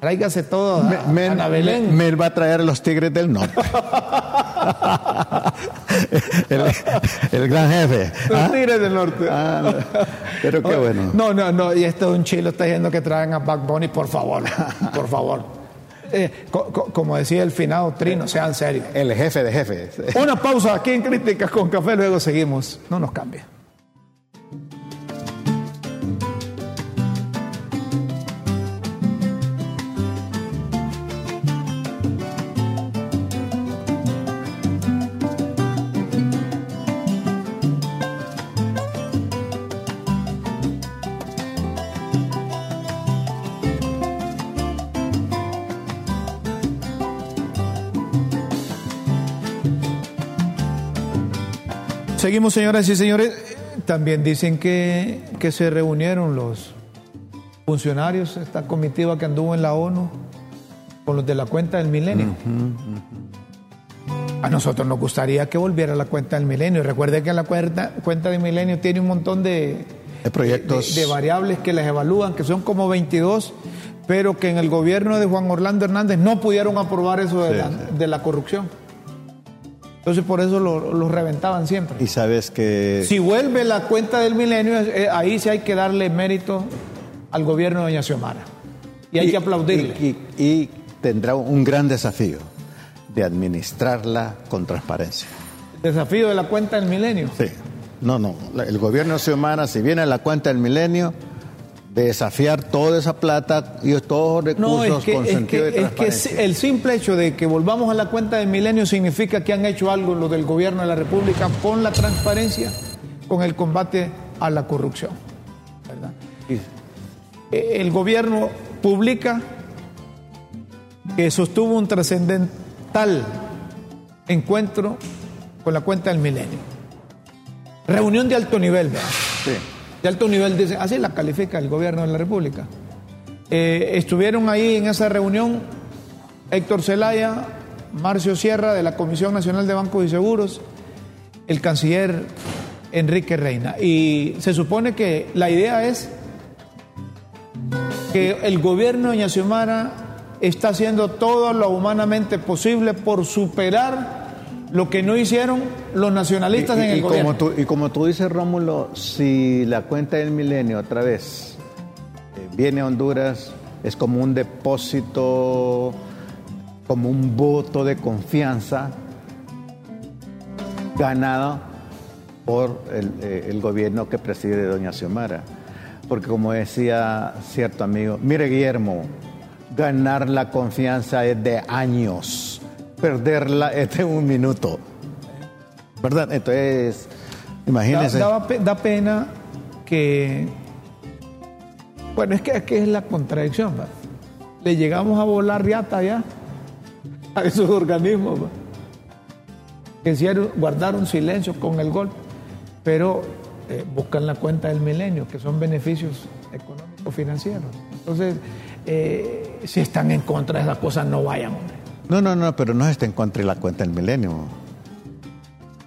tráigase todo a, Me- a Ana me- Belén. me- Mel va a traer los tigres del norte. el, el gran jefe. Los ¿ah? Tigres del Norte. Ah, no. pero qué bueno. No, no, no, y este es un chilo está diciendo que traen a Back Bunny, por favor, por favor. Eh, co- co- como decía el finado Trino, sean serios. El jefe de jefes. Una pausa aquí en Críticas con Café, luego seguimos. No nos cambie. Seguimos, señoras y señores. También dicen que, que se reunieron los funcionarios, esta comitiva que anduvo en la ONU, con los de la cuenta del milenio. A nosotros nos gustaría que volviera la cuenta del milenio. Recuerde que la cuenta, cuenta del milenio tiene un montón de, De proyectos. de, de variables que las evalúan, que son como 22, pero que en el gobierno de Juan Orlando Hernández no pudieron aprobar eso de, Sí, la, sí. de la corrupción. Entonces por eso lo, lo reventaban siempre. Y sabes que. Si vuelve la cuenta del milenio, eh, ahí sí hay que darle mérito al gobierno de Doña Xiomara. Y hay y- que aplaudirle. Y, y- y tendrá un gran desafío de administrarla con transparencia. Desafío de la cuenta del milenio. Sí. No, no. El gobierno de Xiomara, si viene la cuenta del milenio, desafiar toda esa plata y todos los recursos No, es que, con es sentido que, de es que transparencia. el simple hecho de que volvamos a la cuenta del milenio significa que han hecho algo lo del gobierno de la República con la transparencia, con el combate a la corrupción. ¿verdad? Eh, El gobierno publica que sostuvo un trascendental encuentro con la cuenta del milenio. Reunión de alto nivel, ¿verdad? Sí. De alto nivel, dice, así la califica el gobierno de la República. Eh, estuvieron ahí en esa reunión Héctor Zelaya, Marcio Sierra de la Comisión Nacional de Bancos y Seguros, el canciller Enrique Reina. Y se supone que la idea es que el gobierno de Doña Xiomara está haciendo todo lo humanamente posible por superar lo que no hicieron los nacionalistas Y- en el y gobierno. Como tú, y como tú dices, Rómulo, si la cuenta del milenio otra vez eh, viene a Honduras, es como un depósito, como un voto de confianza ganado por el, eh, el gobierno que preside Doña Xiomara. Porque como decía cierto amigo, mire Guillermo, ganar la confianza es de años, perderla es de un minuto. ¿Verdad? Entonces, imagínense. da pena que. Bueno, es que aquí es la contradicción. ¿va? Le llegamos a volar riata ya a esos organismos. Que hicieron, guardaron silencio con el golpe, pero eh, buscan la cuenta del milenio, que son beneficios económicos financieros. Entonces, eh, si están en contra de esas cosas, no vayan. No, no, no, pero no está en contra de la cuenta del milenio.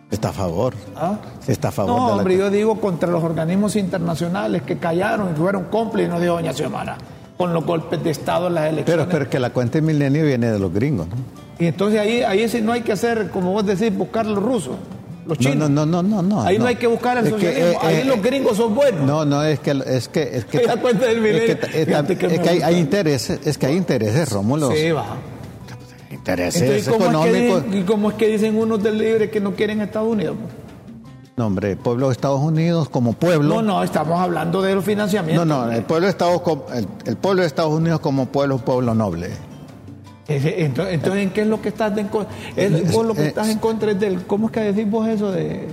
Está a favor. ¿Ah? Está a favor No, de la hombre, yo digo contra los organismos internacionales que callaron y fueron cómplices, no dijo Doña Xiomara, con los golpes de Estado en las Pero, elecciones. pero que la cuenta del milenio viene de los gringos, ¿no? y entonces ahí, ahí sí no hay que hacer, como vos decís, buscar los rusos, los No, chinos. no, no, no, no, no. ahí no. hay que buscar el Es que, socialismo, eh, ahí eh, los gringos son buenos. No, no, es que es que es que Ahí la cuenta del milenio. Es que, es- que es me que hay, hay intereses, es que hay intereses, Rómulo. Sí, va. Intereses Entonces, ¿cómo es, que económicos. dicen, ¿y cómo es que dicen unos del libre que no quieren Estados Unidos? No, hombre, el pueblo de Estados Unidos como pueblo. No, no, estamos hablando de los No, financiamientos. no, el pueblo de Estados el, el pueblo de Estados Unidos como pueblo es un pueblo noble. Entonces, entonces, ¿en qué es lo que estás en contra? Vos lo que estás en contra es del. ¿Cómo es que decís vos eso de.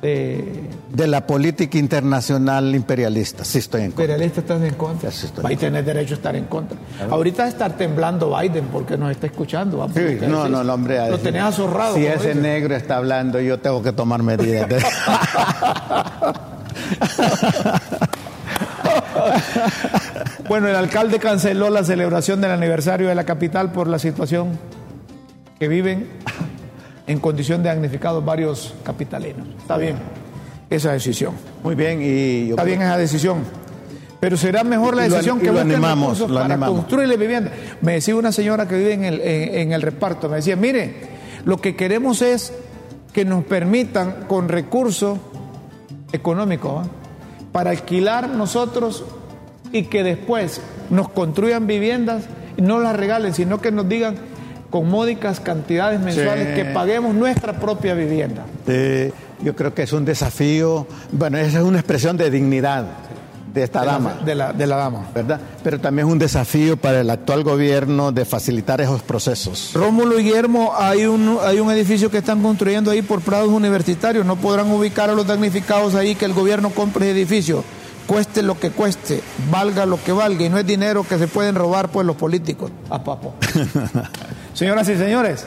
de De la política internacional imperialista, sí estoy en contra. imperialista estás en contra? Sí, estoy Va a tener derecho a estar en contra. Ahorita estar temblando Biden porque nos está escuchando. Sí, no, decís, no, no, hombre. Lo tenés azorrado. Si ese negro está hablando, yo tengo que tomar medidas. de- Bueno, el alcalde canceló la celebración del aniversario de la capital por la situación que viven en condición de damnificados varios capitalinos. Está bien esa decisión. Muy bien, y yo Está bien esa decisión. Pero será mejor la Y lo- decisión y que lo animamos, lo para animamos. construirle vivienda. Me decía una señora que vive en el, en, en el reparto, me decía, mire, lo que queremos es que nos permitan con recursos económicos para alquilar nosotros y que después nos construyan viviendas y no las regalen, sino que nos digan con módicas cantidades mensuales Sí. que paguemos nuestra propia vivienda. Eh, yo creo que es un desafío, bueno, esa es una expresión de dignidad de esta de la- dama, de la, de la dama. ¿verdad? Pero también es un desafío para el actual gobierno de facilitar esos procesos. Rómulo y Guillermo, hay un, hay un edificio que están construyendo ahí por prados universitarios. No podrán ubicar a los damnificados ahí que el gobierno compre ese edificio. Cueste lo que cueste, valga lo que valga. Y no es dinero que se pueden robar pues los políticos. A papo. Señoras y señores,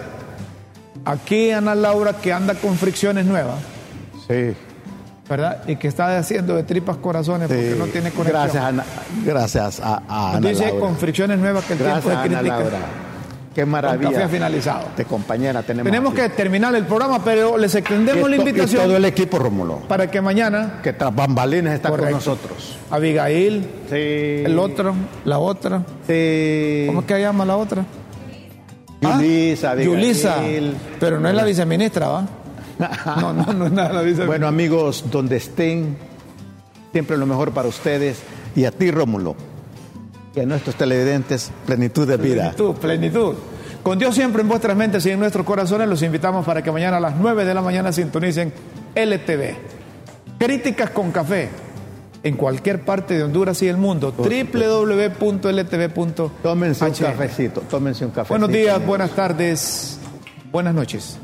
aquí Ana Laura que anda con fricciones nuevas, Sí. ¿verdad? Y que está haciendo de tripas corazones porque no tiene conexión. Gracias, Ana, gracias a, a Ana Dice Laura. con fricciones nuevas que el Gracias, tiempo de Ana crítica. Laura. Qué maravilla. café finalizado. De compañera tenemos. Tenemos aquí. que terminar el programa, pero les extendemos la invitación todo el equipo, Rómulo, para que mañana que tras bambalinas está Correcto. con nosotros. Abigail, Sí. el otro, la otra, Sí. ¿cómo es que llama la otra? ¿Ah? Yulisa, Abigail. Yulisa, pero no es la viceministra, ¿va? No, no, no es nada viceministra. Bueno, amigos, donde estén, siempre lo mejor para ustedes y a ti, Rómulo, y a nuestros televidentes, plenitud de vida. Plenitud, plenitud. Con Dios siempre en vuestras mentes y en nuestros corazones, los invitamos para que mañana a las 9 de la mañana sintonicen LTV. Críticas con café en cualquier parte de Honduras y el mundo. www.ltv.hn. Tómense un cafecito, tómense un cafecito. Buenos días, buenas tardes, buenas noches.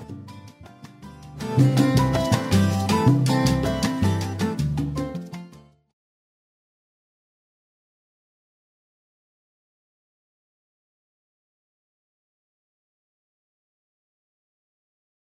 Thank you.